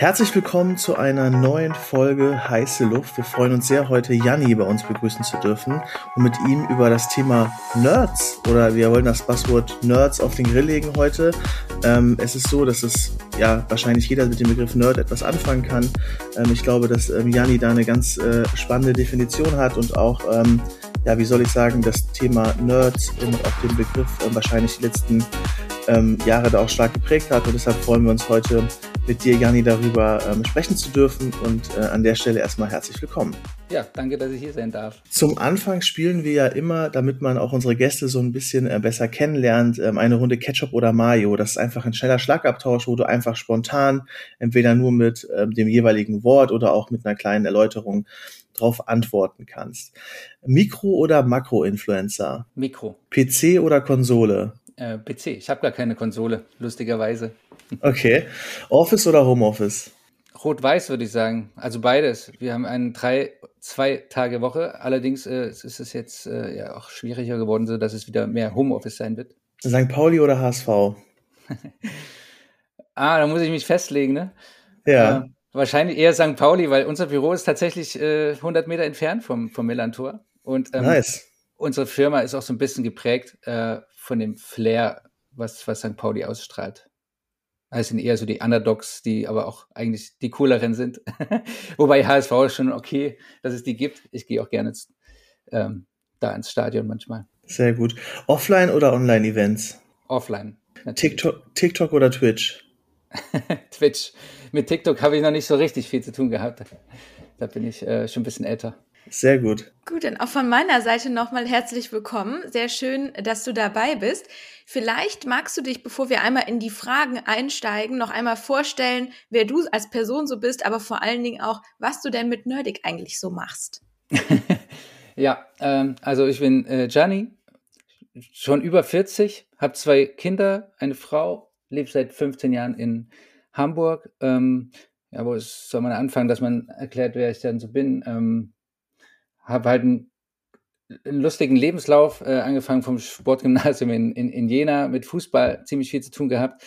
Herzlich willkommen zu einer neuen Folge Heiße Luft. Wir freuen uns sehr, heute Janni bei uns begrüßen zu dürfen und mit ihm über das Thema Nerds oder wir wollen das Passwort Nerds auf den Grill legen heute. Ähm, es ist so, dass es ja wahrscheinlich jeder mit dem Begriff Nerd etwas anfangen kann. Ähm, ich glaube, dass ähm, Janni da eine ganz äh, spannende Definition hat und auch ähm, ja, wie soll ich sagen, das Thema Nerds und auch den Begriff äh, wahrscheinlich die letzten ähm, Jahre da auch stark geprägt hat. Und deshalb freuen wir uns heute mit dir, Jani, darüber ähm, sprechen zu dürfen. Und äh, an der Stelle erstmal herzlich willkommen. Ja, danke, dass ich hier sein darf. Zum Anfang spielen wir ja immer, damit man auch unsere Gäste so ein bisschen äh, besser kennenlernt, ähm, eine Runde Ketchup oder Mayo. Das ist einfach ein schneller Schlagabtausch, wo du einfach spontan, entweder nur mit ähm, dem jeweiligen Wort oder auch mit einer kleinen Erläuterung drauf antworten kannst. Mikro- oder Makro-Influencer? Mikro. PC oder Konsole? Äh, PC. Ich habe gar keine Konsole, lustigerweise. Okay. Office oder Homeoffice? Rot-Weiß würde ich sagen. Also beides. Wir haben eine drei, zwei Tage Woche. Allerdings äh, ist es jetzt äh, ja auch schwieriger geworden, so dass es wieder mehr Homeoffice sein wird. St. Pauli oder HSV? ah, da muss ich mich festlegen, ne? Ja. Äh, wahrscheinlich eher St. Pauli, weil unser Büro ist tatsächlich äh, 100 Meter entfernt vom, vom Millantor. Und ähm, nice. unsere Firma ist auch so ein bisschen geprägt äh, von dem Flair, was, was St. Pauli ausstrahlt. Es sind eher so die Underdogs, die aber auch eigentlich die cooleren sind. Wobei HSV ist schon okay, dass es die gibt. Ich gehe auch gerne ähm, da ins Stadion manchmal. Sehr gut. Offline oder Online-Events? Offline. TikTok, TikTok oder Twitch? Twitch. Mit TikTok habe ich noch nicht so richtig viel zu tun gehabt. Da bin ich äh, schon ein bisschen älter. Sehr gut. Gut, dann auch von meiner Seite nochmal herzlich willkommen. Sehr schön, dass du dabei bist. Vielleicht magst du dich, bevor wir einmal in die Fragen einsteigen, noch einmal vorstellen, wer du als Person so bist, aber vor allen Dingen auch, was du denn mit Nerdig eigentlich so machst. ja, ähm, also ich bin äh, Gianni, schon über 40, habe zwei Kinder, eine Frau, lebe seit 15 Jahren in Hamburg. Ähm, ja, wo soll man anfangen, dass man erklärt, wer ich dann so bin? Ähm, habe halt einen, einen, lustigen Lebenslauf, äh, angefangen vom Sportgymnasium in, in, in Jena mit Fußball ziemlich viel zu tun gehabt.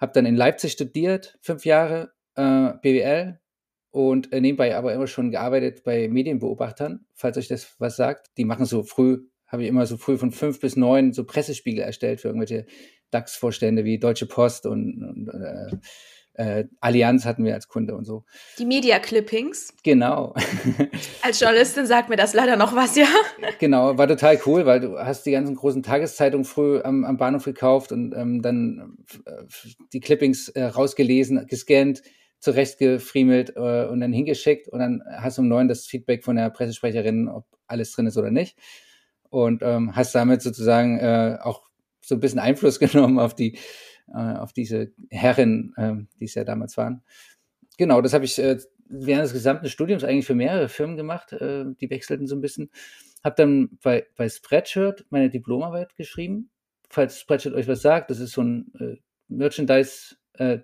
Habe dann in Leipzig studiert, fünf Jahre äh, BWL und äh, nebenbei aber immer schon gearbeitet bei Medienbeobachtern, falls euch das was sagt. Die machen so früh, habe ich immer so früh von fünf bis neun so Pressespiegel erstellt für irgendwelche DAX-Vorstände wie Deutsche Post und, und äh, äh, Allianz hatten wir als Kunde und so. Die Media Clippings. Genau. als Journalistin sagt mir das leider noch was, ja. Genau, war total cool, weil du hast die ganzen großen Tageszeitungen früh am, am Bahnhof gekauft und ähm, dann äh, die Clippings äh, rausgelesen, gescannt, zurechtgefriemelt äh, und dann hingeschickt und dann hast du um neun das Feedback von der Pressesprecherin, ob alles drin ist oder nicht. Und ähm, hast damit sozusagen äh, auch so ein bisschen Einfluss genommen auf die auf diese Herren, äh, die es ja damals waren. Genau, das habe ich äh, während des gesamten Studiums eigentlich für mehrere Firmen gemacht. Äh, die wechselten so ein bisschen. Habe dann bei, bei Spreadshirt meine Diplomarbeit geschrieben. Falls Spreadshirt euch was sagt, das ist so ein äh, Merchandise, äh,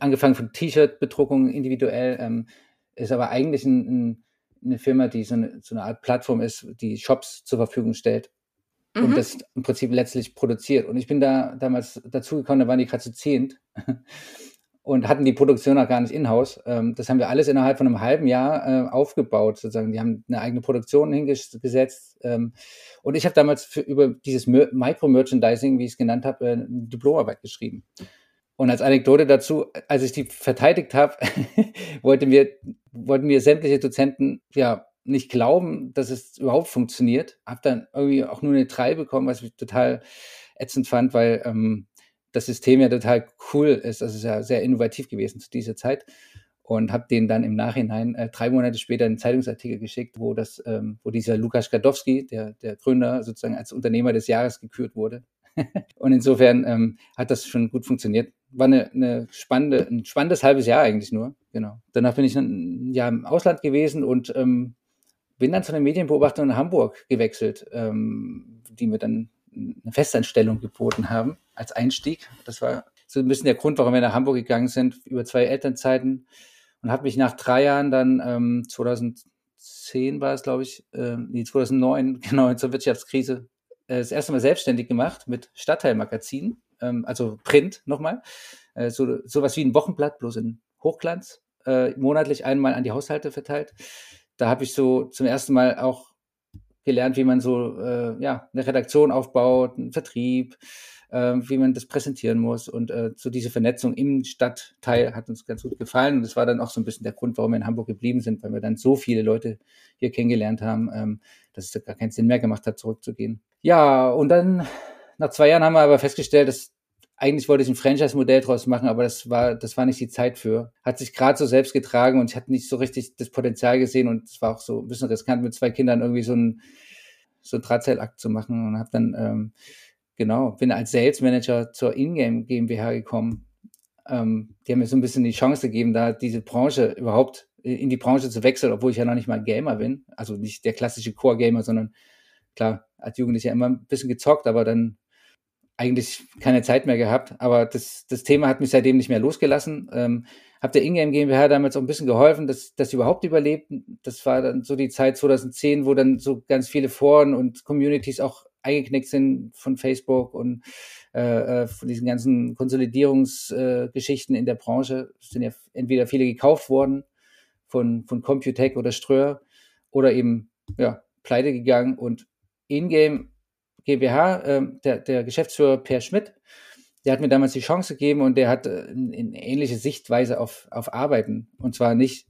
angefangen von T-Shirt-Bedruckung individuell, ähm, ist aber eigentlich ein, ein, eine Firma, die so eine, so eine Art Plattform ist, die Shops zur Verfügung stellt mhm. und das im Prinzip letztlich produziert. Und ich bin da damals dazugekommen, da waren die gerade zu zehnt und hatten die Produktion auch gar nicht in-house. Ähm, das haben wir alles innerhalb von einem halben Jahr äh, aufgebaut, sozusagen. Die haben eine eigene Produktion hingesetzt. Ähm, und ich habe damals für, über dieses Micro-Merchandising, wie ich es genannt habe, äh, eine Diplomarbeit geschrieben. Und als Anekdote dazu, als ich die verteidigt habe, wollten wir, wollten wir sämtliche Dozenten ja nicht glauben, dass es überhaupt funktioniert. Hab dann irgendwie auch nur eine 3 bekommen, was ich total ätzend fand, weil ähm, das System ja total cool ist. Das ist ja sehr innovativ gewesen zu dieser Zeit. Und habe denen dann im Nachhinein äh, drei Monate später einen Zeitungsartikel geschickt, wo das, ähm, wo dieser Lukas Gadowski, der, der Gründer, sozusagen als Unternehmer des Jahres gekürt wurde. und insofern ähm, hat das schon gut funktioniert. War eine, eine spannende, ein spannendes halbes Jahr eigentlich nur. Genau. Danach bin ich ein Jahr im Ausland gewesen und ähm, bin dann zu einer Medienbeobachtung in Hamburg gewechselt, ähm, die mir dann eine Festanstellung geboten haben als Einstieg. Das war so ein bisschen der Grund, warum wir nach Hamburg gegangen sind, über zwei Elternzeiten. Und habe mich nach drei Jahren dann, ähm, 2010 war es, glaube ich, äh, nee, 2009, genau, zur Wirtschaftskrise, äh, das erste Mal selbstständig gemacht mit Stadtteilmagazin, ähm, also Print nochmal. Äh, so, sowas wie ein Wochenblatt, bloß in Hochglanz äh, monatlich einmal an die Haushalte verteilt. Da habe ich so zum ersten Mal auch gelernt, wie man so äh, ja eine Redaktion aufbaut, einen Vertrieb, äh, wie man das präsentieren muss und äh, so diese Vernetzung im Stadtteil hat uns ganz gut gefallen und das war dann auch so ein bisschen der Grund, warum wir in Hamburg geblieben sind, weil wir dann so viele Leute hier kennengelernt haben, ähm, dass es gar keinen Sinn mehr gemacht hat, zurückzugehen. Ja, und dann nach zwei Jahren haben wir aber festgestellt, dass eigentlich wollte ich ein Franchise-Modell draus machen, aber das war, das war nicht die Zeit für. Hat sich gerade so selbst getragen und ich hatte nicht so richtig das Potenzial gesehen und es war auch so ein bisschen riskant mit zwei Kindern irgendwie so ein so ein Drahtseilakt zu machen und habe dann ähm, genau bin als Sales Manager zur Ingame GmbH gekommen. Ähm, die haben mir so ein bisschen die Chance gegeben, da diese Branche überhaupt in die Branche zu wechseln, obwohl ich ja noch nicht mal Gamer bin, also nicht der klassische Core Gamer, sondern klar als Jugendlicher immer ein bisschen gezockt, aber dann eigentlich keine Zeit mehr gehabt, aber das, das Thema hat mich seitdem nicht mehr losgelassen. Ähm, habe der Ingame GmbH damals auch ein bisschen geholfen, dass, sie überhaupt überlebten. Das war dann so die Zeit 2010, wo dann so ganz viele Foren und Communities auch eingeknickt sind von Facebook und äh, äh von diesen ganzen Konsolidierungsgeschichten äh, in der Branche. Es sind ja entweder viele gekauft worden von, von Computec oder Ströer oder eben ja, pleite gegangen und Ingame GmbH, äh, der, der Geschäftsführer Per Schmidt, der hat mir damals die Chance gegeben und der hat äh, eine ähnliche Sichtweise auf, auf Arbeiten. Und zwar nicht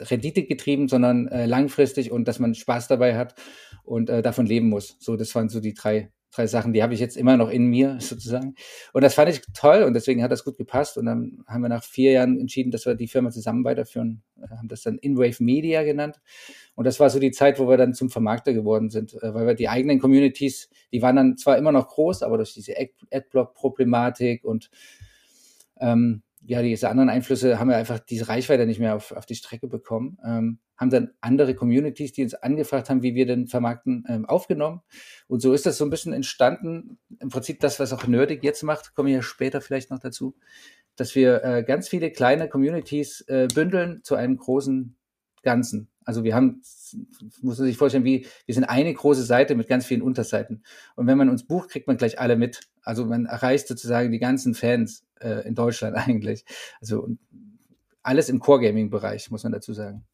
Rendite getrieben, sondern äh, langfristig und dass man Spaß dabei hat und äh, davon leben muss. So, das waren so die drei drei Sachen, die habe ich jetzt immer noch in mir sozusagen. Und das fand ich toll und deswegen hat das gut gepasst. Und dann haben wir nach vier Jahren entschieden, dass wir die Firma zusammen weiterführen, äh, haben das dann InWave Media genannt. Und das war so die Zeit, wo wir dann zum Vermarkter geworden sind, äh, weil wir die eigenen Communities, die waren dann zwar immer noch groß, aber durch diese Adblock-Problematik und ähm, ja, diese anderen Einflüsse haben wir einfach diese Reichweite nicht mehr auf, auf die Strecke bekommen. Ähm, haben dann andere Communities, die uns angefragt haben, wie wir den vermarkten, ähm, aufgenommen. Und so ist das so ein bisschen entstanden. Im Prinzip das, was auch Nerdig jetzt macht, komme ich ja später vielleicht noch dazu, dass wir äh, ganz viele kleine Communities äh, bündeln zu einem großen Ganzen. Also wir haben, muss man sich vorstellen, wie, wir sind eine große Seite mit ganz vielen Unterseiten. Und wenn man uns bucht, kriegt man gleich alle mit. Also man erreicht sozusagen die ganzen Fans äh, in Deutschland eigentlich. Also alles im Core-Gaming-Bereich, muss man dazu sagen.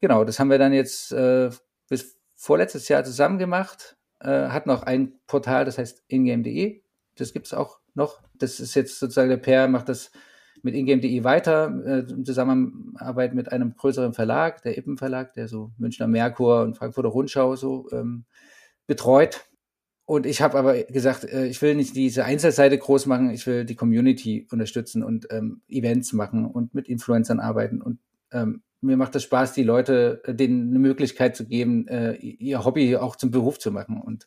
Genau, das haben wir dann jetzt äh, bis vorletztes Jahr zusammen gemacht. Äh, hat noch ein Portal, das heißt ingame.de. Das gibt's auch noch. Das ist jetzt sozusagen der Pair, macht das mit ingame.de weiter, äh, in Zusammenarbeit mit einem größeren Verlag, der Ippen Verlag, der so Münchner Merkur und Frankfurter Rundschau so ähm, betreut. Und ich habe aber gesagt, äh, ich will nicht diese Einzelseite groß machen, ich will die Community unterstützen und ähm, Events machen und mit Influencern arbeiten. Und ähm, mir macht es Spaß, die Leute, äh, denen eine Möglichkeit zu geben, äh, ihr Hobby auch zum Beruf zu machen. Und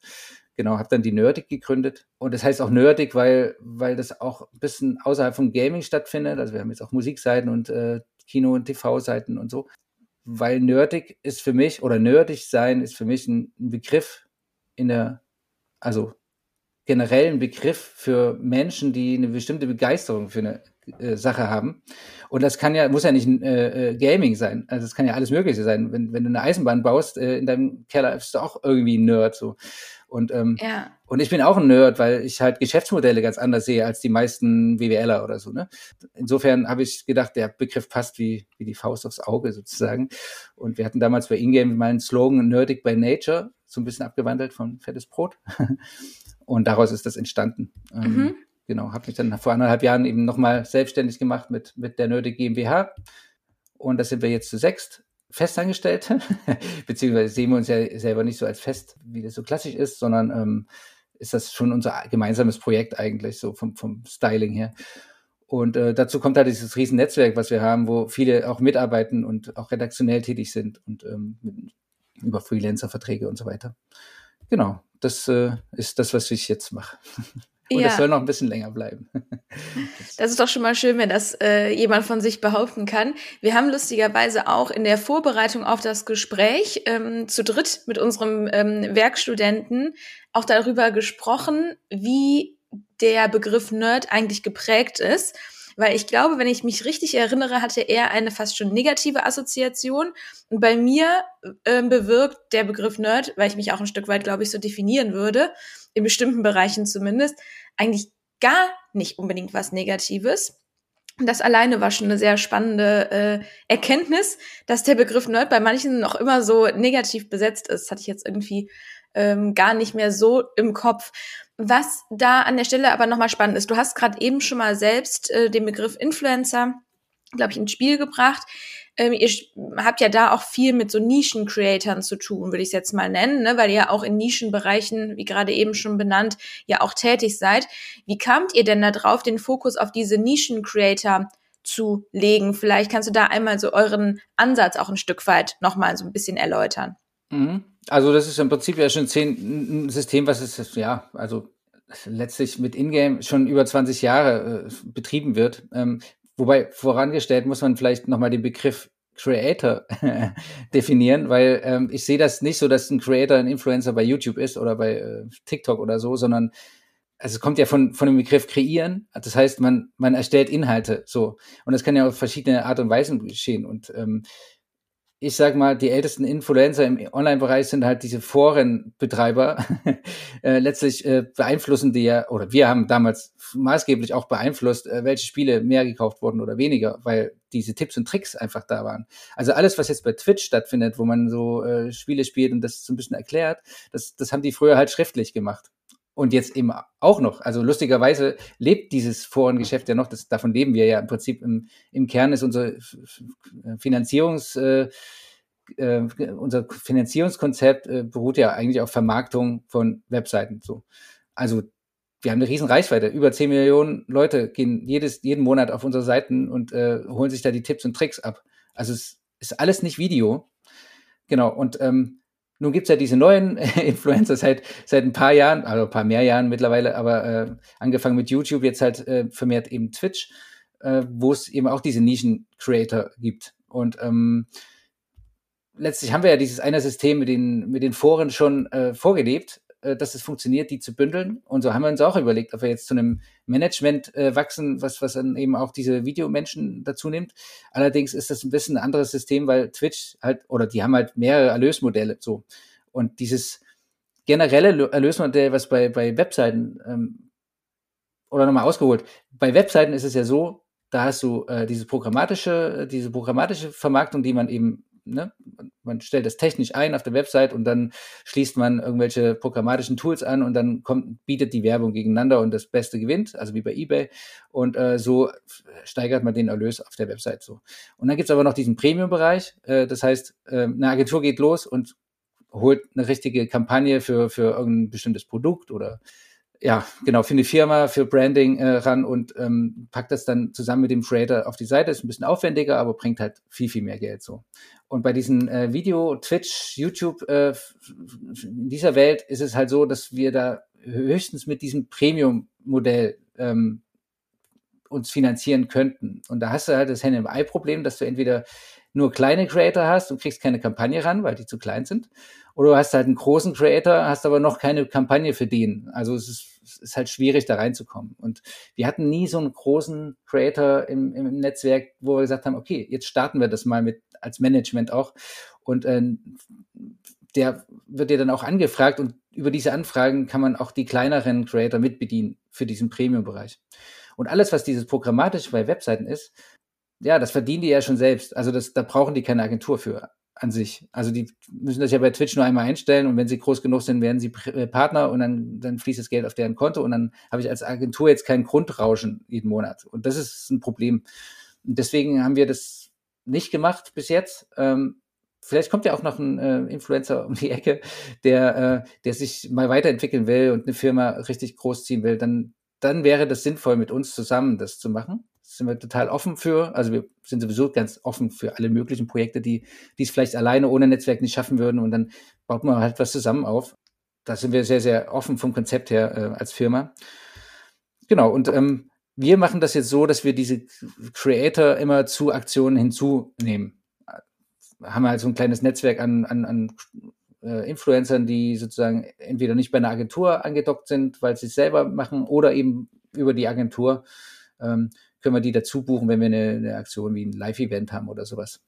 genau, habe dann die Nerdig gegründet. Und das heißt auch Nerdig, weil, weil das auch ein bisschen außerhalb von Gaming stattfindet. Also wir haben jetzt auch Musikseiten und äh, Kino- und TV-Seiten und so. Weil Nerdig ist für mich, oder nerdig sein ist für mich ein, ein Begriff in der also generellen Begriff für Menschen, die eine bestimmte Begeisterung für eine äh, Sache haben. Und das kann ja, muss ja nicht äh, äh, Gaming sein. Also es kann ja alles Mögliche sein. Wenn, wenn du eine Eisenbahn baust, äh, in deinem Keller bist du auch irgendwie ein Nerd. So. Und, ähm, ja. und ich bin auch ein Nerd, weil ich halt Geschäftsmodelle ganz anders sehe als die meisten WWLer oder so. Ne? Insofern habe ich gedacht, der Begriff passt wie, wie die Faust aufs Auge sozusagen. Und wir hatten damals bei Ingame mal einen Slogan Nerdig by Nature so ein bisschen abgewandelt von Fettes Brot. Und daraus ist das entstanden. Ähm, mhm. genau, habe mich dann vor anderthalb Jahren eben nochmal selbstständig gemacht mit, mit der Nördlich GmbH. Und da sind wir jetzt zu sechst Festangestellte, beziehungsweise sehen wir uns ja selber nicht so als fest, wie das so klassisch ist, sondern ähm, ist das schon unser gemeinsames Projekt eigentlich, so vom, vom Styling her. Und äh, dazu kommt halt dieses riesen Netzwerk, was wir haben, wo viele auch mitarbeiten und auch redaktionell tätig sind und ähm, mit über Freelancer-Verträge und so weiter. Genau, das äh, ist das, was ich jetzt mache. Und ja. das soll noch ein bisschen länger bleiben. Das ist doch schon mal schön, wenn das äh, jemand von sich behaupten kann. Wir haben lustigerweise auch in der Vorbereitung auf das Gespräch ähm, zu dritt mit unserem ähm, Werkstudenten auch darüber gesprochen, wie der Begriff Nerd eigentlich geprägt ist. Weil ich glaube, wenn ich mich richtig erinnere, hatte er eine fast schon negative Assoziation. Und bei mir äh, bewirkt der Begriff Nerd, weil ich mich auch ein Stück weit, glaube ich, so definieren würde, in bestimmten Bereichen zumindest, eigentlich gar nicht unbedingt was Negatives. Das alleine war schon eine sehr spannende äh, Erkenntnis, dass der Begriff Nerd bei manchen noch immer so negativ besetzt ist. Das hatte ich jetzt irgendwie ähm, gar nicht mehr so im Kopf. Was da an der Stelle aber nochmal spannend ist, du hast gerade eben schon mal selbst äh, den Begriff Influencer, glaube ich, ins Spiel gebracht. Ähm, ihr habt ja da auch viel mit so Nischen-Creatern zu tun, würde ich es jetzt mal nennen, ne? weil ihr ja auch in Nischenbereichen, wie gerade eben schon benannt, ja auch tätig seid. Wie kamt ihr denn da drauf, den Fokus auf diese Nischen-Creator zu legen? Vielleicht kannst du da einmal so euren Ansatz auch ein Stück weit nochmal so ein bisschen erläutern. Mhm. Also das ist im Prinzip ja schon ein System, was ist, ja, also letztlich mit Ingame schon über 20 Jahre äh, betrieben wird. Ähm, wobei vorangestellt muss man vielleicht nochmal den Begriff Creator definieren, weil ähm, ich sehe das nicht so, dass ein Creator ein Influencer bei YouTube ist oder bei äh, TikTok oder so, sondern also es kommt ja von, von dem Begriff kreieren. Das heißt, man, man erstellt Inhalte so. Und das kann ja auf verschiedene Art und Weisen geschehen. Und ähm, ich sag mal, die ältesten Influencer im Online-Bereich sind halt diese Forenbetreiber. äh, letztlich äh, beeinflussen die ja, oder wir haben damals maßgeblich auch beeinflusst, äh, welche Spiele mehr gekauft wurden oder weniger, weil diese Tipps und Tricks einfach da waren. Also alles, was jetzt bei Twitch stattfindet, wo man so Spiele spielt und das so ein bisschen erklärt, das, das haben die früher halt schriftlich gemacht und jetzt eben auch noch. Also lustigerweise lebt dieses Forengeschäft ja noch, das, davon leben wir ja im Prinzip im, im Kern ist unser Finanzierungs, äh, äh, unser Finanzierungskonzept äh, beruht ja eigentlich auf Vermarktung von Webseiten. So. Also wir haben eine riesen Reichweite. Über 10 Millionen Leute gehen jedes, jeden Monat auf unsere Seiten und äh, holen sich da die Tipps und Tricks ab. Also es ist alles nicht Video. Genau. Und ähm, nun gibt's ja diese neuen Influencer seit, seit ein paar Jahren, also ein paar mehr Jahren mittlerweile, aber äh, angefangen mit YouTube, jetzt halt äh, vermehrt eben Twitch, äh, wo es eben auch diese Nischen-Creator gibt. Und ähm, letztlich haben wir ja dieses eine System mit den, mit den Foren schon äh, vorgelebt, dass es funktioniert, die zu bündeln. Und so haben wir uns auch überlegt, ob wir jetzt zu einem Management äh, wachsen, was, was dann eben auch diese Videomenschen dazu nimmt. Allerdings ist das ein bisschen ein anderes System, weil Twitch halt, oder die haben halt mehrere Erlösmodelle so. Und dieses generelle Erlösmodell, was bei, bei Webseiten, ähm, oder nochmal ausgeholt, bei Webseiten ist es ja so, da hast du äh, diese programmatische, diese programmatische Vermarktung, die man eben ne, man stellt das technisch ein auf der Website und dann schließt man irgendwelche programmatischen Tools an und dann kommt, bietet die Werbung gegeneinander und das Beste gewinnt, also wie bei eBay. Und äh, so steigert man den Erlös auf der Website so. Und dann gibt's aber noch diesen Premium-Bereich. Äh, das heißt, äh, eine Agentur geht los und holt eine richtige Kampagne für, für irgendein bestimmtes Produkt oder ja, genau, für eine Firma, für Branding äh, ran und ähm, packt das dann zusammen mit dem Creator auf die Seite. Ist ein bisschen aufwendiger, aber bringt halt viel, viel mehr Geld so. Und bei diesen äh, Video, Twitch, YouTube, äh, in dieser Welt ist es halt so, dass wir da höchstens mit diesem Premium-Modell ähm, uns finanzieren könnten. Und da hast du halt das Henne-im-Ei-Problem, dass du entweder nur kleine Creator hast und kriegst keine Kampagne ran, weil die zu klein sind. Oder du hast halt einen großen Creator, hast aber noch keine Kampagne für den. Also es ist, es ist halt schwierig, da reinzukommen. Und wir hatten nie so einen großen Creator im, im Netzwerk, wo wir gesagt haben, okay, jetzt starten wir das mal mit als Management auch. Und äh, der wird dir dann auch angefragt und über diese Anfragen kann man auch die kleineren Creator mitbedienen für diesen Premium-Bereich. Und alles, was dieses programmatisch bei Webseiten ist, ja, das verdienen die ja schon selbst. Also das, da brauchen die keine Agentur für an sich. Also die müssen das ja bei Twitch nur einmal einstellen und wenn sie groß genug sind, werden sie äh, Partner und dann, dann fließt das Geld auf deren Konto und dann habe ich als Agentur jetzt kein Grundrauschen jeden Monat. Und das ist ein Problem. Und deswegen haben wir das nicht gemacht bis jetzt. Ähm, vielleicht kommt ja auch noch ein äh, Influencer um die Ecke, der, äh, der sich mal weiterentwickeln will und eine Firma richtig großziehen will. Dann, dann wäre das sinnvoll, mit uns zusammen das zu machen sind wir total offen für. Also wir sind sowieso ganz offen für alle möglichen Projekte, die, die es vielleicht alleine ohne Netzwerk nicht schaffen würden. Und dann baut man halt was zusammen auf. Da sind wir sehr, sehr offen vom Konzept her äh, als Firma. Genau. Und ähm, wir machen das jetzt so, dass wir diese Creator immer zu Aktionen hinzunehmen. Haben wir halt so ein kleines Netzwerk an, an, an äh, Influencern, die sozusagen entweder nicht bei einer Agentur angedockt sind, weil sie es selber machen, oder eben über die Agentur ähm, können wir die dazu buchen, wenn wir eine, eine Aktion wie ein Live-Event haben oder sowas.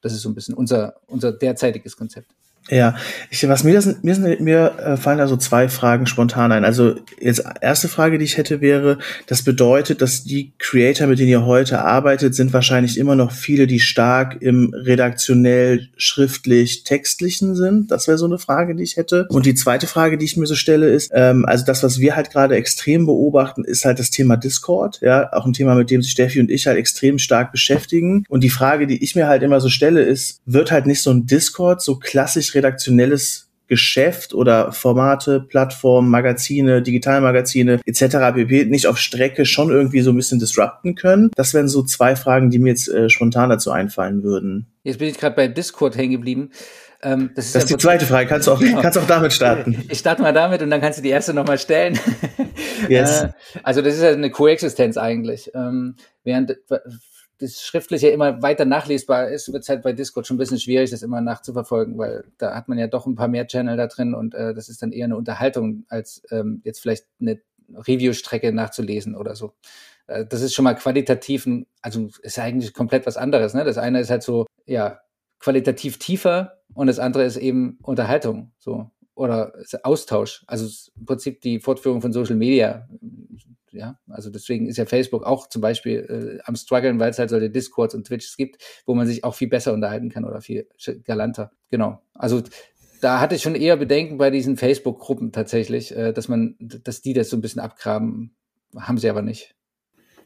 Das ist so ein bisschen unser, unser derzeitiges Konzept. Ja, ich, was mir, das, mir, sind, mir äh, fallen da so zwei Fragen spontan ein. Also jetzt erste Frage, die ich hätte, wäre, das bedeutet, dass die Creator, mit denen ihr heute arbeitet, sind wahrscheinlich immer noch viele, die stark im redaktionell, schriftlich, textlichen sind. Das wäre so eine Frage, die ich hätte. Und die zweite Frage, die ich mir so stelle, ist, ähm, also das, was wir halt gerade extrem beobachten, ist halt das Thema Discord. Ja, auch ein Thema, mit dem sich Steffi und ich halt extrem stark beschäftigen. Und die Frage, die ich mir halt immer so stelle, ist, wird halt nicht so ein Discord so klassisch redaktionelles Geschäft oder Formate, Plattformen, Magazine, Digitalmagazine etc. pp. nicht auf Strecke schon irgendwie so ein bisschen disrupten können? Das wären so zwei Fragen, die mir jetzt äh, spontan dazu einfallen würden. Jetzt bin ich gerade bei Discord hängen geblieben. Ähm, das ist, das ist die zweite Frage. Kannst du auch, genau. kannst auch damit starten. Ich starte mal damit und dann kannst du die erste nochmal stellen. Yes. Äh, also das ist ja eine Koexistenz eigentlich. Ähm, während das Schriftliche immer weiter nachlesbar ist, wird es halt bei Discord schon ein bisschen schwierig, das immer nachzuverfolgen, weil da hat man ja doch ein paar mehr Channel da drin und äh, das ist dann eher eine Unterhaltung, als ähm, jetzt vielleicht eine Review-Strecke nachzulesen oder so. Äh, das ist schon mal qualitativ, also ist eigentlich komplett was anderes. Ne? Das eine ist halt so, ja, qualitativ tiefer und das andere ist eben Unterhaltung, so oder Austausch. Also im Prinzip die Fortführung von Social Media ja, also deswegen ist ja Facebook auch zum Beispiel äh, am struggeln, weil es halt solche Discords und Twitches gibt, wo man sich auch viel besser unterhalten kann oder viel galanter. Genau. Also da hatte ich schon eher Bedenken bei diesen Facebook-Gruppen tatsächlich, äh, dass man, dass die das so ein bisschen abgraben, haben sie aber nicht.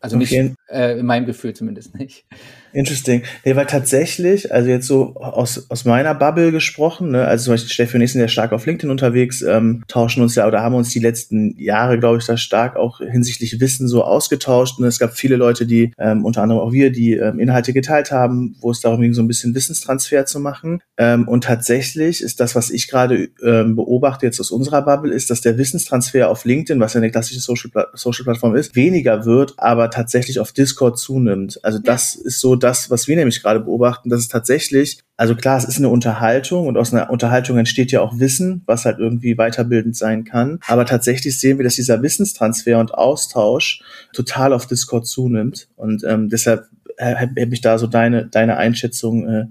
Also nicht, äh, in meinem Gefühl zumindest nicht. Interesting. Nee, weil tatsächlich, also jetzt so aus, aus meiner Bubble gesprochen, ne, also zum Beispiel Steffi und ich sind ja stark auf LinkedIn unterwegs, ähm, tauschen uns ja oder haben uns die letzten Jahre, glaube ich, da stark auch hinsichtlich Wissen so ausgetauscht. Und es gab viele Leute, die, ähm, unter anderem auch wir, die ähm, Inhalte geteilt haben, wo es darum ging, so ein bisschen Wissenstransfer zu machen. Ähm, und tatsächlich ist das, was ich gerade ähm, beobachte jetzt aus unserer Bubble, ist, dass der Wissenstransfer auf LinkedIn, was ja eine klassische Social-Plattform Social ist, weniger wird, aber tatsächlich auf Discord zunimmt. Also das ist so das, was wir nämlich gerade beobachten, dass es tatsächlich, also klar, es ist eine Unterhaltung und aus einer Unterhaltung entsteht ja auch Wissen, was halt irgendwie weiterbildend sein kann. Aber tatsächlich sehen wir, dass dieser Wissenstransfer und Austausch total auf Discord zunimmt. Und ähm, deshalb hätte mich da so deine, deine Einschätzung äh,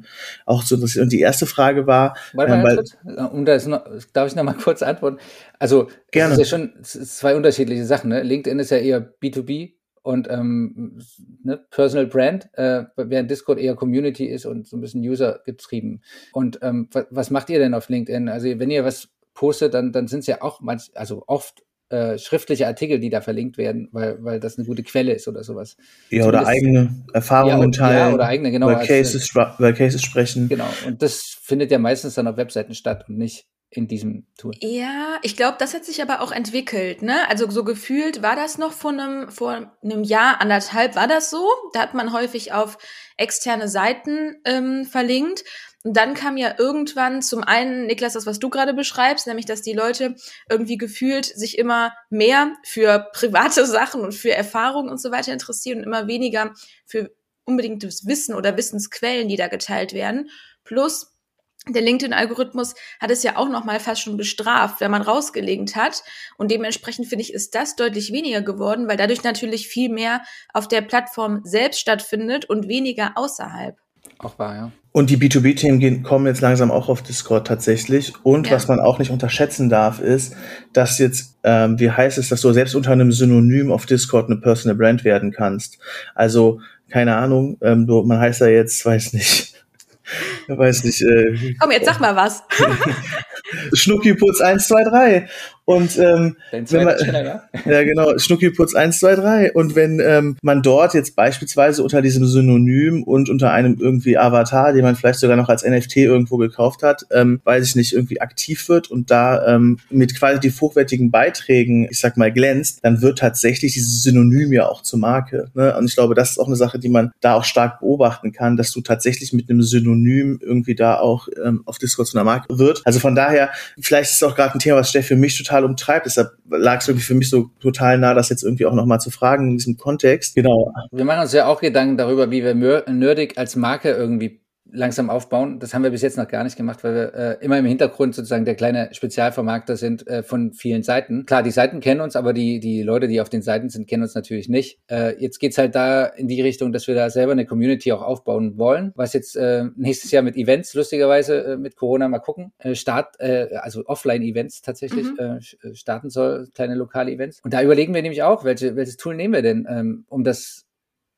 auch zu interessieren. Und die erste Frage war. Warte mal ähm, weil, um das noch, darf ich noch mal kurz antworten? Also, gerne. das ist ja schon zwei unterschiedliche Sachen. Ne? LinkedIn ist ja eher B2B und ähm, ne, Personal Brand, äh, während Discord eher Community ist und so ein bisschen User getrieben. Und ähm, was, was macht ihr denn auf LinkedIn? Also wenn ihr was postet, dann, dann sind es ja auch manch, also oft äh, schriftliche Artikel, die da verlinkt werden, weil, weil das eine gute Quelle ist oder sowas. Ja, oder eigene Erfahrungen ja, teilen. Ja, oder eigene, genau. Über Cases, über Cases sprechen. Genau. Und das findet ja meistens dann auf Webseiten statt und nicht in diesem Tool. Ja, ich glaube, das hat sich aber auch entwickelt, ne? Also so gefühlt war das noch vor einem, vor einem Jahr, anderthalb war das so. Da hat man häufig auf externe Seiten ähm, verlinkt. Und dann kam ja irgendwann zum einen, Niklas, das, was du gerade beschreibst, nämlich, dass die Leute irgendwie gefühlt sich immer mehr für private Sachen und für Erfahrungen und so weiter interessieren und immer weniger für unbedingtes Wissen oder Wissensquellen, die da geteilt werden. Plus, der LinkedIn-Algorithmus hat es ja auch noch mal fast schon bestraft, wenn man rausgelegt hat. Und dementsprechend finde ich, ist das deutlich weniger geworden, weil dadurch natürlich viel mehr auf der Plattform selbst stattfindet und weniger außerhalb. Auch wahr, ja. Und die B2B-Themen kommen jetzt langsam auch auf Discord tatsächlich. Und ja. was man auch nicht unterschätzen darf, ist, dass jetzt, ähm, wie heißt es, dass du selbst unter einem Synonym auf Discord eine Personal Brand werden kannst. Also, keine Ahnung, ähm, du, man heißt ja jetzt, weiß nicht, ich weiß nicht. Äh, Komm, jetzt sag mal was. Schnuckiputz 1, 2, 3. Und ähm, wenn man, Channel, ja? ja genau, Schnuckiputz 1, 2, 3. Und wenn ähm, man dort jetzt beispielsweise unter diesem Synonym und unter einem irgendwie Avatar, den man vielleicht sogar noch als NFT irgendwo gekauft hat, ähm, weiß ich nicht, irgendwie aktiv wird und da ähm, mit qualitativ hochwertigen Beiträgen, ich sag mal, glänzt, dann wird tatsächlich dieses Synonym ja auch zur Marke. Ne? Und ich glaube, das ist auch eine Sache, die man da auch stark beobachten kann, dass du tatsächlich mit einem Synonym irgendwie da auch ähm, auf Discord zu einer Marke wird. Also von daher, vielleicht ist es auch gerade ein Thema, was Steffi für mich total umtreibt. Deshalb lag es irgendwie für mich so total nah, das jetzt irgendwie auch nochmal zu fragen in diesem Kontext. Genau. Wir machen uns ja auch Gedanken darüber, wie wir Nerdig als Marke irgendwie langsam aufbauen. Das haben wir bis jetzt noch gar nicht gemacht, weil wir äh, immer im Hintergrund sozusagen der kleine Spezialvermarkter sind äh, von vielen Seiten. Klar, die Seiten kennen uns, aber die, die Leute, die auf den Seiten sind, kennen uns natürlich nicht. Äh, jetzt geht's halt da in die Richtung, dass wir da selber eine Community auch aufbauen wollen, was jetzt äh, nächstes Jahr mit Events, lustigerweise äh, mit Corona mal gucken, äh, Start, äh, also Offline-Events tatsächlich mhm. äh, starten soll, kleine lokale Events. Und da überlegen wir nämlich auch, welche, welches Tool nehmen wir denn, ähm, um das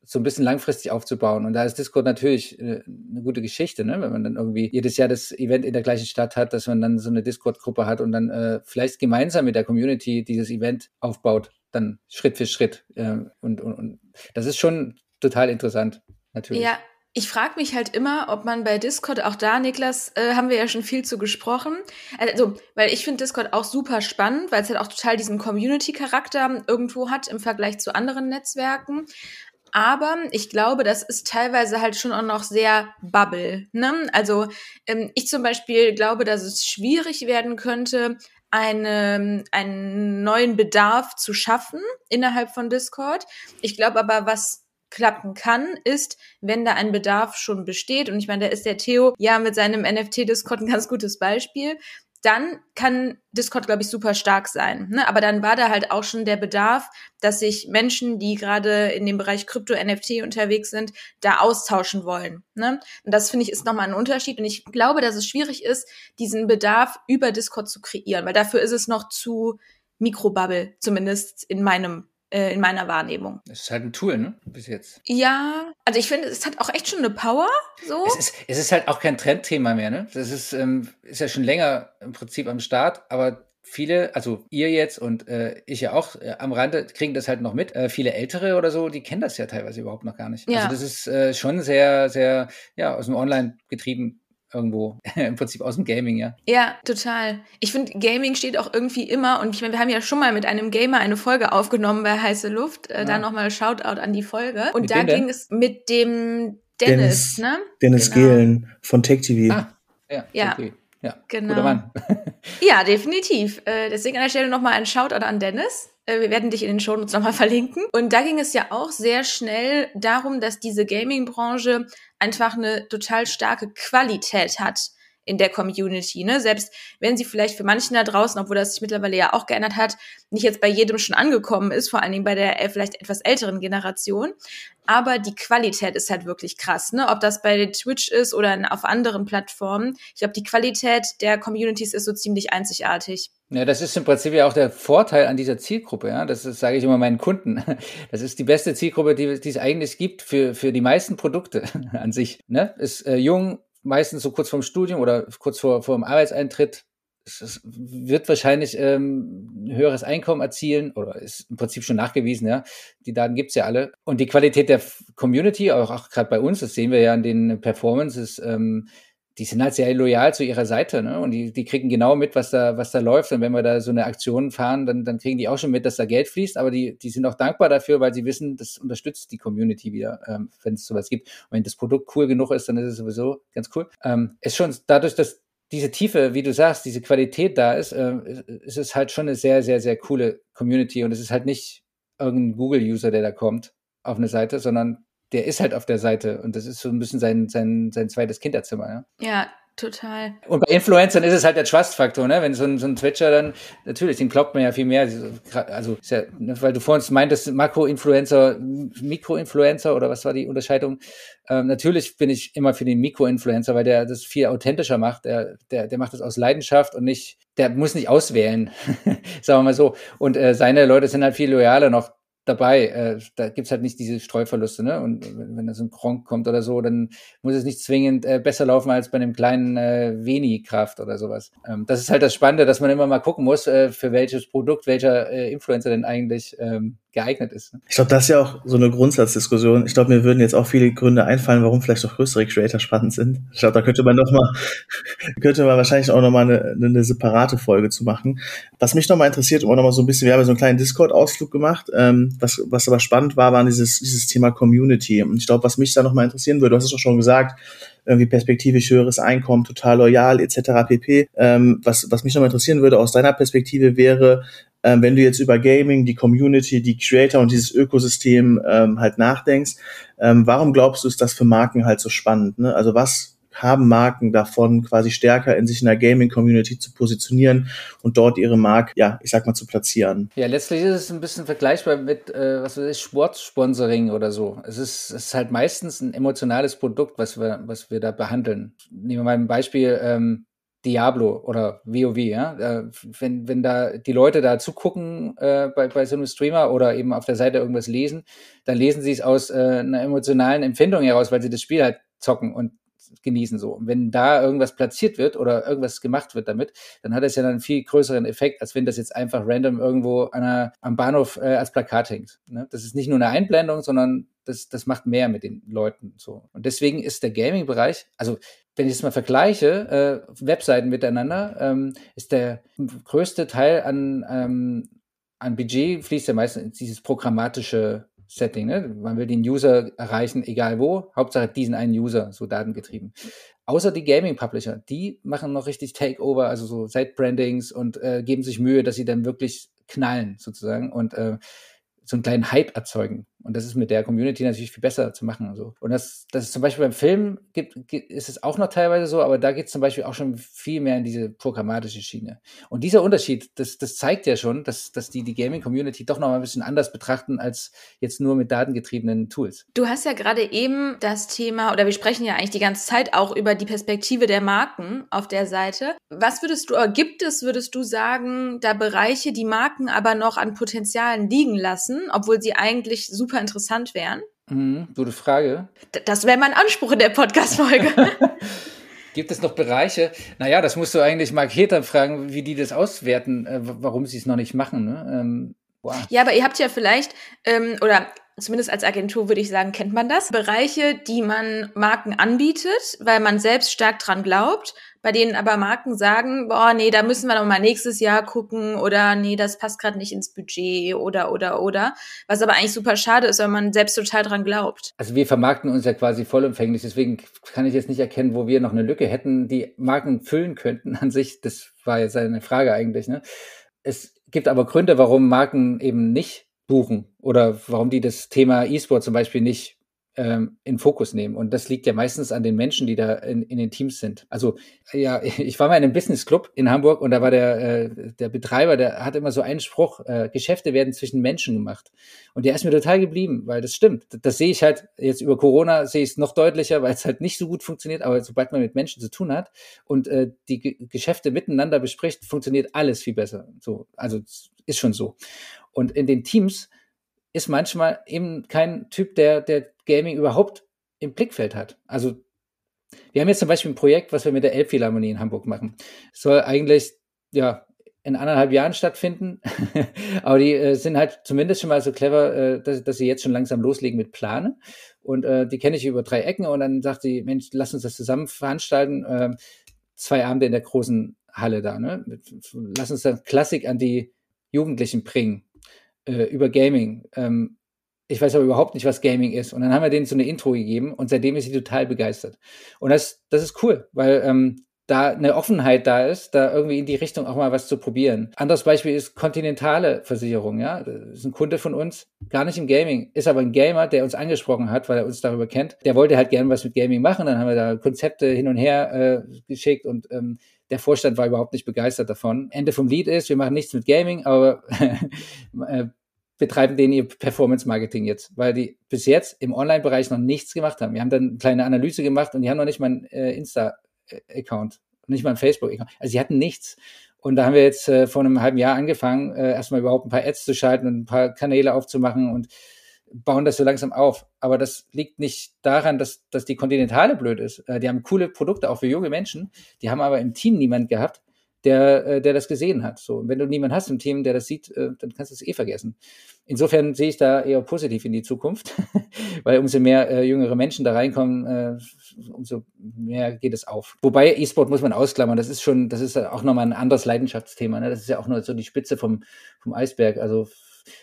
so ein bisschen langfristig aufzubauen. Und da ist Discord natürlich äh, eine gute Geschichte, ne? wenn man dann irgendwie jedes Jahr das Event in der gleichen Stadt hat, dass man dann so eine Discord-Gruppe hat und dann äh, vielleicht gemeinsam mit der Community dieses Event aufbaut, dann Schritt für Schritt. Äh, und, und, und das ist schon total interessant, natürlich. Ja, ich frage mich halt immer, ob man bei Discord, auch da, Niklas, äh, haben wir ja schon viel zu gesprochen. Also, weil ich finde Discord auch super spannend, weil es halt auch total diesen Community-Charakter irgendwo hat im Vergleich zu anderen Netzwerken. Aber ich glaube, das ist teilweise halt schon auch noch sehr Bubble. Ne? Also ähm, ich zum Beispiel glaube, dass es schwierig werden könnte, eine, einen neuen Bedarf zu schaffen innerhalb von Discord. Ich glaube aber, was klappen kann, ist, wenn da ein Bedarf schon besteht. Und ich meine, da ist der Theo ja mit seinem NFT-Discord ein ganz gutes Beispiel. Dann kann Discord, glaube ich, super stark sein. Ne? Aber dann war da halt auch schon der Bedarf, dass sich Menschen, die gerade in dem Bereich Krypto-NFT unterwegs sind, da austauschen wollen. Ne? Und das finde ich ist nochmal ein Unterschied. Und ich glaube, dass es schwierig ist, diesen Bedarf über Discord zu kreieren, weil dafür ist es noch zu Mikrobubble, zumindest in meinem äh, in meiner Wahrnehmung. Es ist halt ein Tool, ne? Bis jetzt. Ja, also ich finde, es hat auch echt schon eine Power. So. Es ist, es ist halt auch kein Trendthema mehr, ne? Das ist, ähm, ist ja schon länger im Prinzip am Start, aber viele, also ihr jetzt und äh, ich ja auch äh, am Rande, kriegen das halt noch mit. Äh, viele Ältere oder so, die kennen das ja teilweise überhaupt noch gar nicht. Also ja. Also das ist äh, schon sehr, sehr, ja, aus dem Online getrieben irgendwo im Prinzip aus dem Gaming, ja. Ja, total. Ich finde, Gaming steht auch irgendwie immer, und ich meine, wir haben ja schon mal mit einem Gamer eine Folge aufgenommen bei Heiße Luft. Äh, ja. Da nochmal Shoutout an die Folge. Und mit da ging es mit dem Dennis, Dennis ne? Dennis genau. Gehlen von TechTV. Ah, ja. ja. Okay. Ja, genau. guter Mann. ja, definitiv. Äh, deswegen an der Stelle nochmal ein Shoutout an Dennis. Äh, wir werden dich in den Shownotes nochmal verlinken. Und da ging es ja auch sehr schnell darum, dass diese Gaming-Branche einfach eine total starke Qualität hat in der Community. Ne? Selbst wenn sie vielleicht für manchen da draußen, obwohl das sich mittlerweile ja auch geändert hat, nicht jetzt bei jedem schon angekommen ist, vor allen Dingen bei der äh, vielleicht etwas älteren Generation. Aber die Qualität ist halt wirklich krass, ne? Ob das bei Twitch ist oder auf anderen Plattformen. Ich glaube, die Qualität der Communities ist so ziemlich einzigartig. Ja, das ist im Prinzip ja auch der Vorteil an dieser Zielgruppe, ja. Das sage ich immer meinen Kunden. Das ist die beste Zielgruppe, die, die es eigentlich gibt für, für die meisten Produkte an sich. Ne? Ist äh, jung, meistens so kurz vorm Studium oder kurz vor, vor dem Arbeitseintritt. Es, es wird wahrscheinlich ähm, ein höheres Einkommen erzielen oder ist im Prinzip schon nachgewiesen, ja. Die Daten gibt's ja alle. Und die Qualität der Community, auch, auch gerade bei uns, das sehen wir ja an den Performances, ähm, die sind halt sehr loyal zu ihrer Seite, ne? Und die, die kriegen genau mit, was da, was da läuft. Und wenn wir da so eine Aktion fahren, dann, dann kriegen die auch schon mit, dass da Geld fließt. Aber die, die sind auch dankbar dafür, weil sie wissen, das unterstützt die Community wieder, ähm, wenn es sowas gibt. Und wenn das Produkt cool genug ist, dann ist es sowieso ganz cool. Ähm, ist schon dadurch, dass diese Tiefe, wie du sagst, diese Qualität da ist, äh, ist es halt schon eine sehr, sehr, sehr coole Community. Und es ist halt nicht irgendein Google-User, der da kommt auf eine Seite, sondern der ist halt auf der Seite und das ist so ein bisschen sein, sein, sein zweites Kinderzimmer. Ja? ja, total. Und bei Influencern ist es halt der Trust-Faktor, ne? Wenn so ein, so ein Twitcher dann, natürlich, den glaubt man ja viel mehr. Also, ja, ne, weil du vorhin meintest, Makro-Influencer, Mikro-Influencer oder was war die Unterscheidung? Ähm, natürlich bin ich immer für den Mikro-Influencer, weil der das viel authentischer macht. Der, der, der macht das aus Leidenschaft und nicht, der muss nicht auswählen, sagen wir mal so. Und äh, seine Leute sind halt viel loyaler noch dabei. Äh, da gibt's halt nicht diese Streuverluste, ne? Und wenn, wenn da so ein Kronk kommt oder so, dann muss es nicht zwingend äh, besser laufen als bei einem kleinen äh, Veni-Kraft oder sowas. Ähm, das ist halt das Spannende, dass man immer mal gucken muss, äh, für welches Produkt welcher äh, Influencer denn eigentlich ähm, geeignet ist. Ne? Ich glaube, das ist ja auch so eine Grundsatzdiskussion. Ich glaube, mir würden jetzt auch viele Gründe einfallen, warum vielleicht auch größere Creator spannend sind. Ich glaube, da könnte man noch mal, könnte man wahrscheinlich auch noch mal eine, eine separate Folge zu machen. Was mich noch mal interessiert, um auch noch mal so ein bisschen, wir haben ja so einen kleinen Discord-Ausflug gemacht. Ähm, was, was aber spannend war, war dieses, dieses Thema Community. Und ich glaube, was mich da noch mal interessieren würde, du hast es doch schon gesagt, irgendwie perspektivisch höheres Einkommen, total loyal etc. pp. Ähm, was, was mich noch mal interessieren würde aus deiner Perspektive wäre, ähm, wenn du jetzt über Gaming, die Community, die Creator und dieses Ökosystem ähm, halt nachdenkst, ähm, warum glaubst du, ist das für Marken halt so spannend? Ne? Also was haben Marken davon, quasi stärker in sich in der Gaming-Community zu positionieren und dort ihre Marke, ja, ich sag mal, zu platzieren. Ja, letztlich ist es ein bisschen vergleichbar mit, äh, was weiß ich, Sportsponsoring oder so. Es ist, es ist halt meistens ein emotionales Produkt, was wir, was wir da behandeln. Nehmen wir mal ein Beispiel, ähm, Diablo oder WoW, ja. Wenn, wenn da die Leute da zugucken äh, bei, bei so einem Streamer oder eben auf der Seite irgendwas lesen, dann lesen sie es aus äh, einer emotionalen Empfindung heraus, weil sie das Spiel halt zocken und genießen so. Und wenn da irgendwas platziert wird oder irgendwas gemacht wird damit, dann hat es ja dann einen viel größeren Effekt, als wenn das jetzt einfach random irgendwo einer, am Bahnhof äh, als Plakat hängt. Ne? Das ist nicht nur eine Einblendung, sondern das, das macht mehr mit den Leuten so. Und deswegen ist der Gaming-Bereich, also wenn ich es mal vergleiche, äh, Webseiten miteinander, ähm, ist der größte Teil an, ähm, an Budget fließt ja meistens in dieses programmatische Setting. Ne? Man will den User erreichen, egal wo. Hauptsache diesen einen User, so datengetrieben. Außer die Gaming-Publisher, die machen noch richtig Takeover, also so Site-Brandings und äh, geben sich Mühe, dass sie dann wirklich knallen, sozusagen. Und äh, so einen kleinen Hype erzeugen. Und das ist mit der Community natürlich viel besser zu machen. Und, so. und das, das ist zum Beispiel beim Film gibt, ist es auch noch teilweise so, aber da geht es zum Beispiel auch schon viel mehr in diese programmatische Schiene. Und dieser Unterschied, das, das zeigt ja schon, dass, dass die die Gaming-Community doch noch mal ein bisschen anders betrachten als jetzt nur mit datengetriebenen Tools. Du hast ja gerade eben das Thema, oder wir sprechen ja eigentlich die ganze Zeit auch über die Perspektive der Marken auf der Seite. Was würdest du, gibt es, würdest du sagen, da Bereiche, die Marken aber noch an Potenzialen liegen lassen, obwohl sie eigentlich super interessant wären? Mhm, gute Frage. das wäre mein Anspruch in der Podcast-Folge. Gibt es noch Bereiche? Naja, das musst du eigentlich Marketer fragen, wie die das auswerten, äh, warum sie es noch nicht machen. Ne? Ähm, ja, aber ihr habt ja vielleicht, ähm, oder zumindest als Agentur würde ich sagen, kennt man das, Bereiche, die man Marken anbietet, weil man selbst stark dran glaubt, bei denen aber Marken sagen, boah, nee, da müssen wir noch mal nächstes Jahr gucken oder nee, das passt gerade nicht ins Budget oder oder oder, was aber eigentlich super schade ist, weil man selbst total dran glaubt. Also wir vermarkten uns ja quasi vollumfänglich, deswegen kann ich jetzt nicht erkennen, wo wir noch eine Lücke hätten, die Marken füllen könnten an sich. Das war jetzt eine Frage eigentlich, ne? Es gibt aber Gründe, warum Marken eben nicht buchen oder warum die das Thema E-Sport zum Beispiel nicht ähm, in Fokus nehmen. Und das liegt ja meistens an den Menschen, die da in, in den Teams sind. Also ja, ich war mal in einem Business Club in Hamburg und da war der, äh, der Betreiber, der hat immer so einen Spruch, äh, Geschäfte werden zwischen Menschen gemacht. Und der ist mir total geblieben, weil das stimmt. Das, das sehe ich halt jetzt über Corona, sehe ich es noch deutlicher, weil es halt nicht so gut funktioniert, aber sobald man mit Menschen zu tun hat und äh, die G Geschäfte miteinander bespricht, funktioniert alles viel besser. So, also ist schon so. Und in den Teams ist manchmal eben kein Typ, der, der Gaming überhaupt im Blickfeld hat. Also wir haben jetzt zum Beispiel ein Projekt, was wir mit der Elbphilharmonie in Hamburg machen. soll eigentlich ja in anderthalb Jahren stattfinden, aber die äh, sind halt zumindest schon mal so clever, äh, dass, dass sie jetzt schon langsam loslegen mit Planen. Und äh, die kenne ich über drei Ecken und dann sagt sie, Mensch, lass uns das zusammen veranstalten. Äh, zwei Abende in der großen Halle da. Ne? Lass uns dann Klassik an die Jugendlichen bringen äh, über Gaming. Ähm, ich weiß aber überhaupt nicht, was Gaming ist. Und dann haben wir denen so eine Intro gegeben und seitdem ist sie total begeistert. Und das, das ist cool, weil ähm, da eine Offenheit da ist, da irgendwie in die Richtung auch mal was zu probieren. Anderes Beispiel ist kontinentale Versicherung, ja. Das ist ein Kunde von uns, gar nicht im Gaming, ist aber ein Gamer, der uns angesprochen hat, weil er uns darüber kennt. Der wollte halt gerne was mit Gaming machen, dann haben wir da Konzepte hin und her äh, geschickt und ähm, der Vorstand war überhaupt nicht begeistert davon. Ende vom Lied ist, wir machen nichts mit Gaming, aber äh, betreiben denen ihr Performance-Marketing jetzt, weil die bis jetzt im Online-Bereich noch nichts gemacht haben. Wir haben dann eine kleine Analyse gemacht und die haben noch nicht mal einen äh, Insta-Account, nicht mal einen Facebook-Account. Also sie hatten nichts. Und da haben wir jetzt äh, vor einem halben Jahr angefangen, äh, erstmal überhaupt ein paar Ads zu schalten und ein paar Kanäle aufzumachen und bauen das so langsam auf. Aber das liegt nicht daran, dass, dass die Kontinentale blöd ist. Äh, die haben coole Produkte auch für junge Menschen. Die haben aber im Team niemand gehabt, der, äh, der das gesehen hat. So, wenn du niemanden hast im Team, der das sieht, äh, dann kannst du es eh vergessen. Insofern sehe ich da eher positiv in die Zukunft, weil umso mehr äh, jüngere Menschen da reinkommen, äh, umso mehr geht es auf. Wobei E-Sport muss man ausklammern, das ist schon, das ist auch nochmal ein anderes Leidenschaftsthema. Ne? Das ist ja auch nur so die Spitze vom, vom Eisberg. Also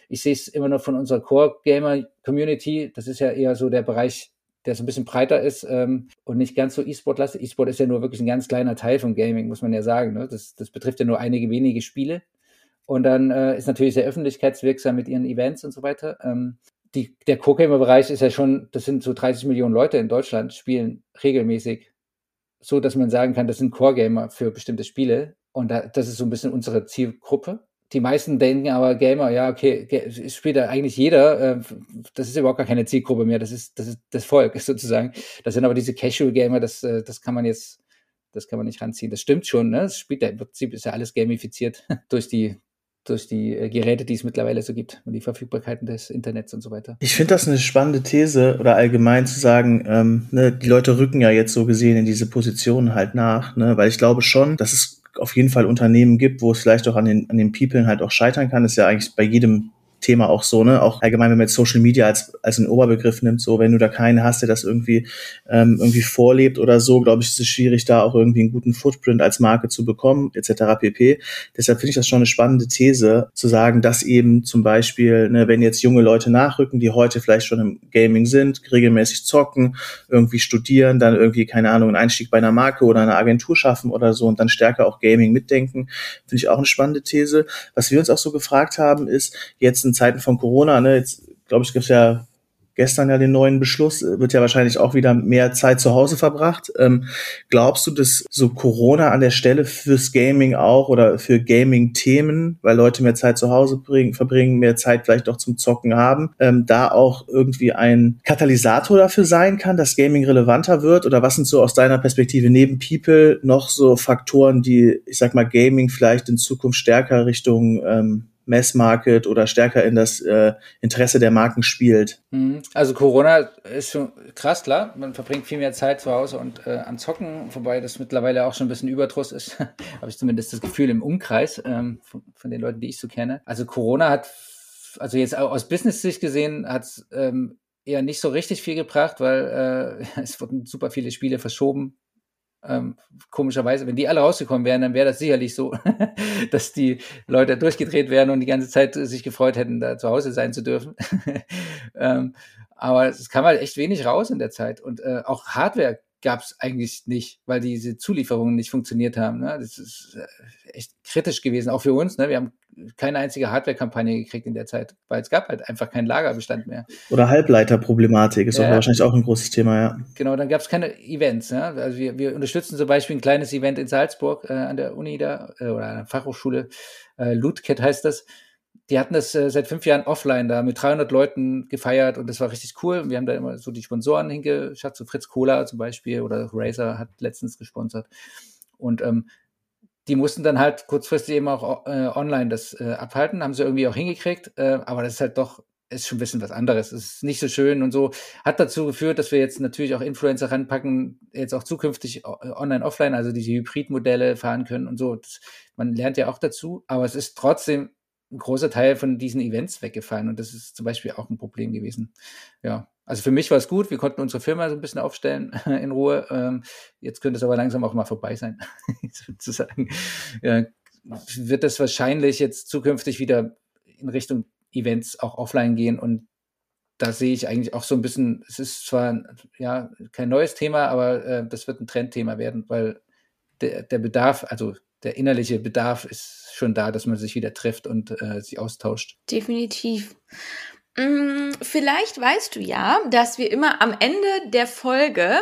ich sehe es immer nur von unserer Core-Gamer-Community. Das ist ja eher so der Bereich, der so ein bisschen breiter ist ähm, und nicht ganz so E-Sport-lastig. E-Sport ist ja nur wirklich ein ganz kleiner Teil von Gaming, muss man ja sagen. Ne? Das, das betrifft ja nur einige wenige Spiele. Und dann äh, ist natürlich sehr öffentlichkeitswirksam mit ihren Events und so weiter. Ähm, die, der Co-Gamer-Bereich ist ja schon, das sind so 30 Millionen Leute in Deutschland, spielen regelmäßig so, dass man sagen kann, das sind Core-Gamer für bestimmte Spiele. Und da, das ist so ein bisschen unsere Zielgruppe. Die meisten denken aber Gamer, ja, okay, spielt da eigentlich jeder. Äh, das ist überhaupt gar keine Zielgruppe mehr. Das ist, das ist das Volk sozusagen. Das sind aber diese Casual Gamer, das, äh, das kann man jetzt, das kann man nicht ranziehen. Das stimmt schon, ne? Das spielt ja im Prinzip ist ja alles gamifiziert durch die, durch die äh, Geräte, die es mittlerweile so gibt und die Verfügbarkeiten des Internets und so weiter. Ich finde das eine spannende These oder allgemein zu sagen, ähm, ne, die Leute rücken ja jetzt so gesehen in diese Positionen halt nach, ne, weil ich glaube schon, dass es auf jeden Fall Unternehmen gibt, wo es vielleicht auch an den, an den People halt auch scheitern kann. Das ist ja eigentlich bei jedem Thema auch so, ne? Auch allgemein, wenn man jetzt Social Media als, als einen Oberbegriff nimmt, so wenn du da keinen hast, der das irgendwie, ähm, irgendwie vorlebt oder so, glaube ich, ist es schwierig, da auch irgendwie einen guten Footprint als Marke zu bekommen, etc. pp. Deshalb finde ich das schon eine spannende These, zu sagen, dass eben zum Beispiel, ne, wenn jetzt junge Leute nachrücken, die heute vielleicht schon im Gaming sind, regelmäßig zocken, irgendwie studieren, dann irgendwie, keine Ahnung, einen Einstieg bei einer Marke oder einer Agentur schaffen oder so und dann stärker auch Gaming mitdenken, finde ich auch eine spannende These. Was wir uns auch so gefragt haben, ist jetzt ein in Zeiten von Corona, ne, jetzt glaube ich, gibt es ja gestern ja den neuen Beschluss, äh, wird ja wahrscheinlich auch wieder mehr Zeit zu Hause verbracht. Ähm, glaubst du, dass so Corona an der Stelle fürs Gaming auch oder für Gaming-Themen, weil Leute mehr Zeit zu Hause bringen, verbringen, mehr Zeit vielleicht auch zum Zocken haben, ähm, da auch irgendwie ein Katalysator dafür sein kann, dass Gaming relevanter wird? Oder was sind so aus deiner Perspektive neben People noch so Faktoren, die, ich sag mal, Gaming vielleicht in Zukunft stärker Richtung ähm, Mass-Market oder stärker in das äh, Interesse der Marken spielt. Mhm. Also Corona ist schon krass, klar. Man verbringt viel mehr Zeit zu Hause und äh, an Zocken, wobei das mittlerweile auch schon ein bisschen Überdruss ist, habe ich zumindest das Gefühl im Umkreis ähm, von, von, den Leuten, die ich so kenne. Also Corona hat, also jetzt aus Business-Sicht gesehen, hat es ähm, eher nicht so richtig viel gebracht, weil äh, es wurden super viele Spiele verschoben ähm, komischerweise, wenn die alle rausgekommen wären, dann wäre das sicherlich so, dass die Leute durchgedreht wären und die ganze Zeit sich gefreut hätten, da zu Hause sein zu dürfen. ähm, aber es kam halt echt wenig raus in der Zeit. Und äh, auch Hardware gab es eigentlich nicht, weil diese Zulieferungen nicht funktioniert haben. Ne? Das ist äh, echt kritisch gewesen, auch für uns. Ne? Wir haben keine einzige Hardware-Kampagne gekriegt in der Zeit, weil es gab halt einfach keinen Lagerbestand mehr. Oder Halbleiterproblematik ist ja, wahrscheinlich auch ein großes Thema, ja. Genau, dann gab es keine Events. Ja? Also wir, wir unterstützen zum Beispiel ein kleines Event in Salzburg äh, an der Uni da äh, oder an der Fachhochschule, äh, Lootcat heißt das die hatten das äh, seit fünf Jahren offline da mit 300 Leuten gefeiert und das war richtig cool. Wir haben da immer so die Sponsoren hingeschafft, so Fritz Cola zum Beispiel oder Razer hat letztens gesponsert. Und ähm, die mussten dann halt kurzfristig eben auch äh, online das äh, abhalten, haben sie irgendwie auch hingekriegt, äh, aber das ist halt doch, ist schon ein bisschen was anderes. Es ist nicht so schön und so. Hat dazu geführt, dass wir jetzt natürlich auch Influencer ranpacken, jetzt auch zukünftig äh, online, offline, also diese Hybridmodelle fahren können und so. Das, man lernt ja auch dazu, aber es ist trotzdem ein großer Teil von diesen Events weggefallen und das ist zum Beispiel auch ein Problem gewesen. Ja, also für mich war es gut, wir konnten unsere Firma so ein bisschen aufstellen in Ruhe. Ähm, jetzt könnte es aber langsam auch mal vorbei sein, sozusagen. Ja, wird das wahrscheinlich jetzt zukünftig wieder in Richtung Events auch offline gehen und da sehe ich eigentlich auch so ein bisschen, es ist zwar ja kein neues Thema, aber äh, das wird ein Trendthema werden, weil der, der Bedarf, also der innerliche Bedarf ist schon da, dass man sich wieder trifft und äh, sich austauscht. Definitiv. Hm, vielleicht weißt du ja, dass wir immer am Ende der Folge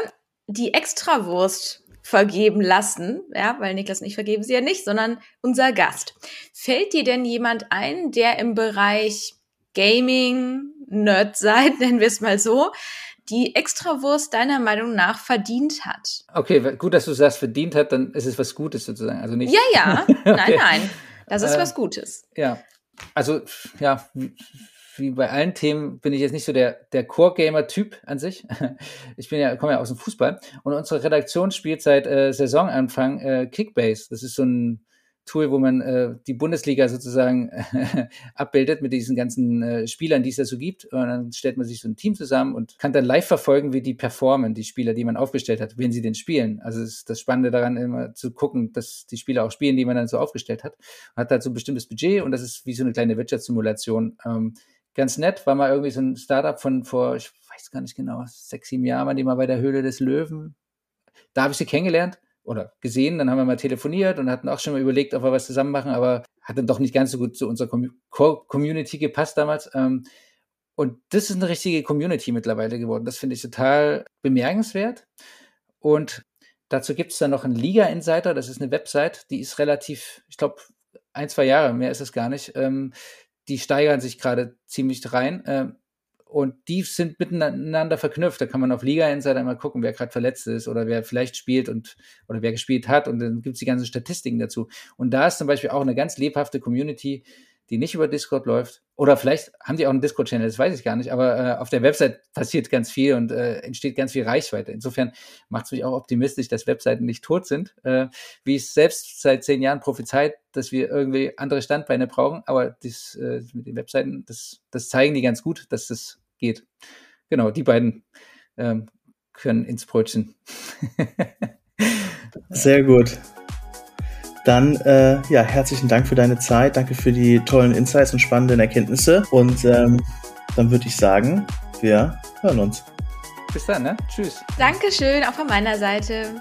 die Extrawurst vergeben lassen, ja, weil Niklas und ich vergeben sie ja nicht, sondern unser Gast. Fällt dir denn jemand ein, der im Bereich Gaming, Nerd seid, nennen wir es mal so, die Extrawurst deiner Meinung nach verdient hat. Okay, gut, dass du sagst, verdient hat, dann ist es was Gutes sozusagen. Also nicht. Ja, ja. okay. Nein, nein. Das ist äh, was Gutes. Ja. Also, ja, wie bei allen Themen bin ich jetzt nicht so der, der Core-Gamer-Typ an sich. Ich bin ja, komme ja aus dem Fußball und unsere Redaktion spielt seit äh, Saisonanfang äh, Kickbase. Das ist so ein Tool, wo man äh, die Bundesliga sozusagen äh, abbildet mit diesen ganzen äh, Spielern, die es da so gibt. Und dann stellt man sich so ein Team zusammen und kann dann live verfolgen, wie die performen, die Spieler, die man aufgestellt hat, wenn sie denn spielen. Also ist das Spannende daran, immer zu gucken, dass die Spieler auch spielen, die man dann so aufgestellt hat. Man hat halt so ein bestimmtes Budget und das ist wie so eine kleine Wirtschaftssimulation. Ähm, ganz nett, war mal irgendwie so ein Startup von vor, ich weiß gar nicht genau, sechs, sieben Jahren, die mal bei der Höhle des Löwen. Da habe ich sie kennengelernt oder gesehen, dann haben wir mal telefoniert und hatten auch schon mal überlegt, ob wir was zusammen machen, aber hat dann doch nicht ganz so gut zu unserer Community gepasst damals. Ähm, und das ist eine richtige Community mittlerweile geworden. Das finde ich total bemerkenswert. Und dazu gibt es dann noch einen Liga Insider, das ist eine Website, die ist relativ, ich glaube, ein, zwei Jahre, mehr ist es gar nicht. Ähm, die steigern sich gerade ziemlich rein. Und die sind miteinander verknüpft. Da kann man auf Liga Insider mal gucken, wer gerade verletzt ist oder wer vielleicht spielt und oder wer gespielt hat. Und dann gibt es die ganzen Statistiken dazu. Und da ist zum Beispiel auch eine ganz lebhafte Community, die nicht über Discord läuft. Oder vielleicht haben die auch einen Discord-Channel, das weiß ich gar nicht. Aber äh, auf der Website passiert ganz viel und äh, entsteht ganz viel Reichweite. Insofern macht es mich auch optimistisch, dass Webseiten nicht tot sind. Äh, wie ich selbst seit zehn Jahren prophezeit, dass wir irgendwie andere Standbeine brauchen. Aber das, äh, mit den Webseiten, das, das zeigen die ganz gut, dass das geht. Genau, die beiden ähm, können ins Brötchen. Sehr gut. Dann äh, ja, herzlichen Dank für deine Zeit, danke für die tollen Insights und spannenden Erkenntnisse. Und ähm, dann würde ich sagen, wir hören uns. Bis dann, ne? Tschüss. Dankeschön, auch von meiner Seite.